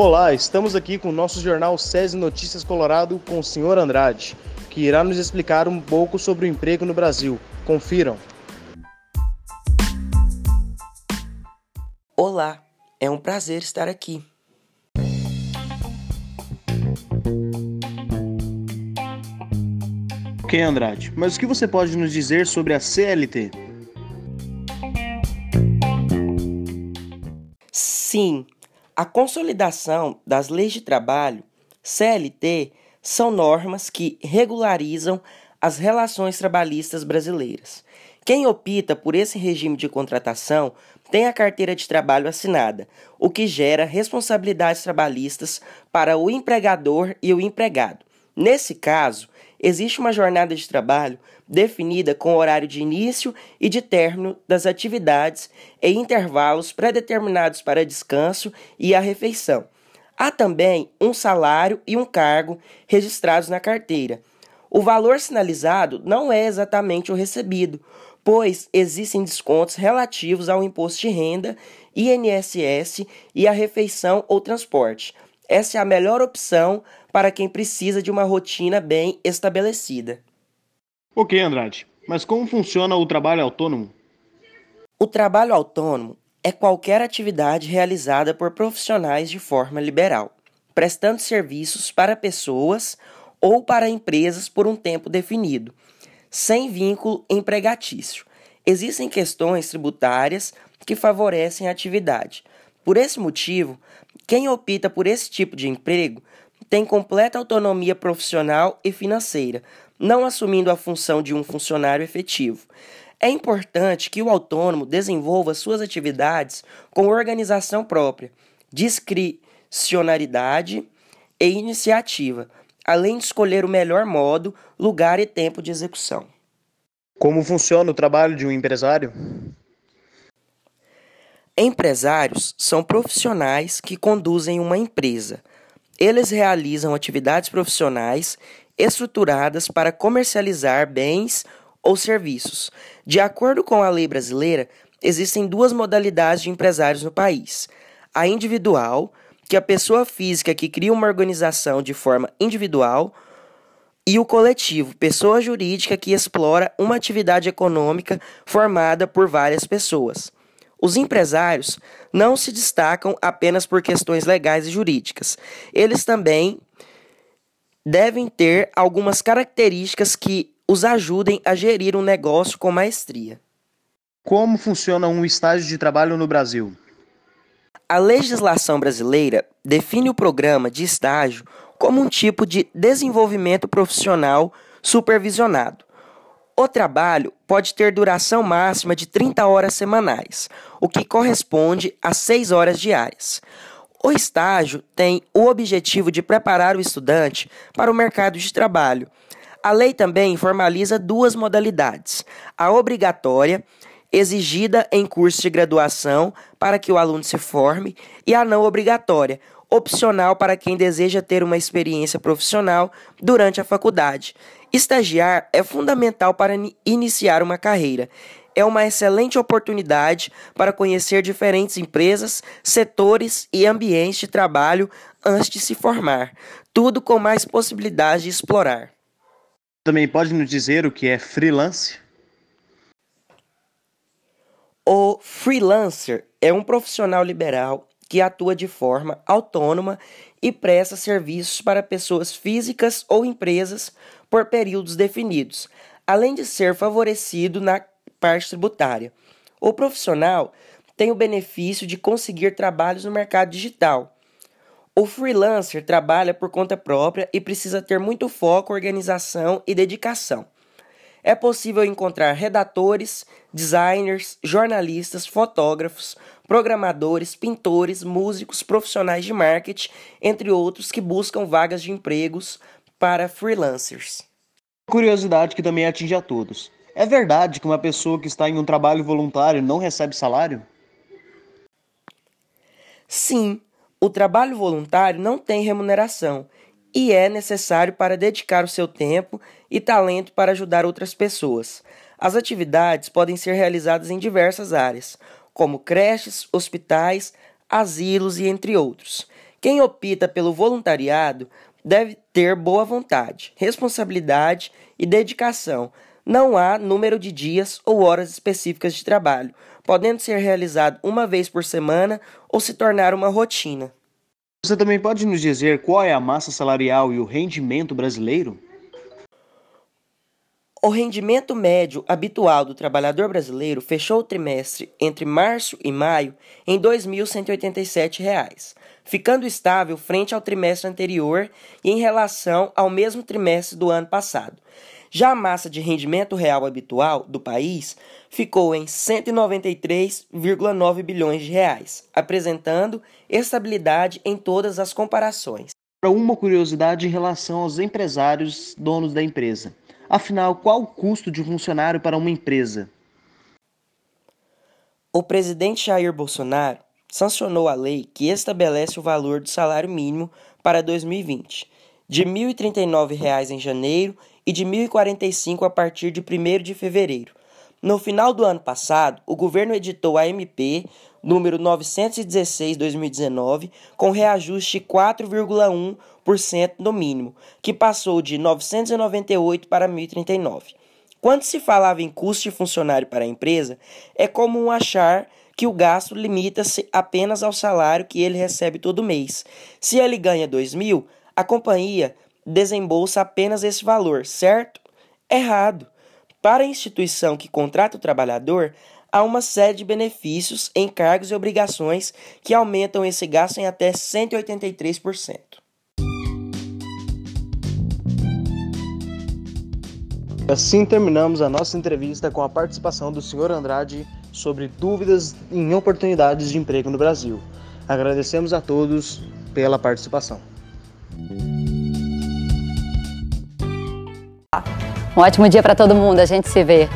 Olá, estamos aqui com o nosso jornal SESI Notícias Colorado com o senhor Andrade, que irá nos explicar um pouco sobre o emprego no Brasil. Confiram. Olá, é um prazer estar aqui. Ok, Andrade, mas o que você pode nos dizer sobre a CLT? Sim, a consolidação das leis de trabalho, CLT, são normas que regularizam as relações trabalhistas brasileiras. Quem opta por esse regime de contratação tem a carteira de trabalho assinada, o que gera responsabilidades trabalhistas para o empregador e o empregado. Nesse caso, existe uma jornada de trabalho definida com horário de início e de término das atividades e intervalos pré-determinados para descanso e a refeição. Há também um salário e um cargo registrados na carteira. O valor sinalizado não é exatamente o recebido, pois existem descontos relativos ao imposto de renda, INSS e à refeição ou transporte. Essa é a melhor opção para quem precisa de uma rotina bem estabelecida. Ok, Andrade, mas como funciona o trabalho autônomo? O trabalho autônomo é qualquer atividade realizada por profissionais de forma liberal, prestando serviços para pessoas ou para empresas por um tempo definido, sem vínculo empregatício. Existem questões tributárias que favorecem a atividade. Por esse motivo, quem opta por esse tipo de emprego tem completa autonomia profissional e financeira, não assumindo a função de um funcionário efetivo. É importante que o autônomo desenvolva suas atividades com organização própria, discricionariedade e iniciativa, além de escolher o melhor modo, lugar e tempo de execução. Como funciona o trabalho de um empresário? Empresários são profissionais que conduzem uma empresa. Eles realizam atividades profissionais estruturadas para comercializar bens ou serviços. De acordo com a lei brasileira, existem duas modalidades de empresários no país: a individual, que é a pessoa física que cria uma organização de forma individual, e o coletivo, pessoa jurídica que explora uma atividade econômica formada por várias pessoas. Os empresários não se destacam apenas por questões legais e jurídicas. Eles também devem ter algumas características que os ajudem a gerir um negócio com maestria. Como funciona um estágio de trabalho no Brasil? A legislação brasileira define o programa de estágio como um tipo de desenvolvimento profissional supervisionado. O trabalho pode ter duração máxima de 30 horas semanais, o que corresponde a 6 horas diárias. O estágio tem o objetivo de preparar o estudante para o mercado de trabalho. A lei também formaliza duas modalidades: a obrigatória, exigida em curso de graduação para que o aluno se forme, e a não obrigatória, opcional para quem deseja ter uma experiência profissional durante a faculdade. Estagiar é fundamental para iniciar uma carreira. É uma excelente oportunidade para conhecer diferentes empresas, setores e ambientes de trabalho antes de se formar, tudo com mais possibilidade de explorar. Também pode nos dizer o que é freelance? O freelancer é um profissional liberal que atua de forma autônoma e presta serviços para pessoas físicas ou empresas por períodos definidos, além de ser favorecido na parte tributária. O profissional tem o benefício de conseguir trabalhos no mercado digital. O freelancer trabalha por conta própria e precisa ter muito foco, organização e dedicação. É possível encontrar redatores, designers, jornalistas, fotógrafos, programadores, pintores, músicos, profissionais de marketing, entre outros que buscam vagas de empregos para freelancers. Curiosidade que também atinge a todos. É verdade que uma pessoa que está em um trabalho voluntário não recebe salário? Sim, o trabalho voluntário não tem remuneração e é necessário para dedicar o seu tempo e talento para ajudar outras pessoas. As atividades podem ser realizadas em diversas áreas, como creches, hospitais, asilos e entre outros. Quem opta pelo voluntariado deve ter boa vontade, responsabilidade e dedicação. Não há número de dias ou horas específicas de trabalho, podendo ser realizado uma vez por semana ou se tornar uma rotina. Você também pode nos dizer qual é a massa salarial e o rendimento brasileiro? O rendimento médio habitual do trabalhador brasileiro fechou o trimestre entre março e maio em R$ 2.187, ficando estável frente ao trimestre anterior e em relação ao mesmo trimestre do ano passado. Já a massa de rendimento real habitual do país ficou em 193,9 bilhões de reais, apresentando estabilidade em todas as comparações. Uma curiosidade em relação aos empresários donos da empresa. Afinal, qual o custo de um funcionário para uma empresa? O presidente Jair Bolsonaro sancionou a lei que estabelece o valor do salário mínimo para 2020, de R$ 1.039 em janeiro e de R$ 1.045 a partir de 1 de fevereiro. No final do ano passado, o governo editou a MP número 916/2019 com reajuste 4,1% no mínimo, que passou de 998 para 1039. Quando se falava em custo de funcionário para a empresa, é comum achar que o gasto limita-se apenas ao salário que ele recebe todo mês. Se ele ganha 2 mil, a companhia desembolsa apenas esse valor, certo? Errado. Para a instituição que contrata o trabalhador, há uma série de benefícios, encargos e obrigações que aumentam esse gasto em até 183%. Assim terminamos a nossa entrevista com a participação do Sr. Andrade sobre dúvidas em oportunidades de emprego no Brasil. Agradecemos a todos pela participação. Um ótimo dia para todo mundo, a gente se vê.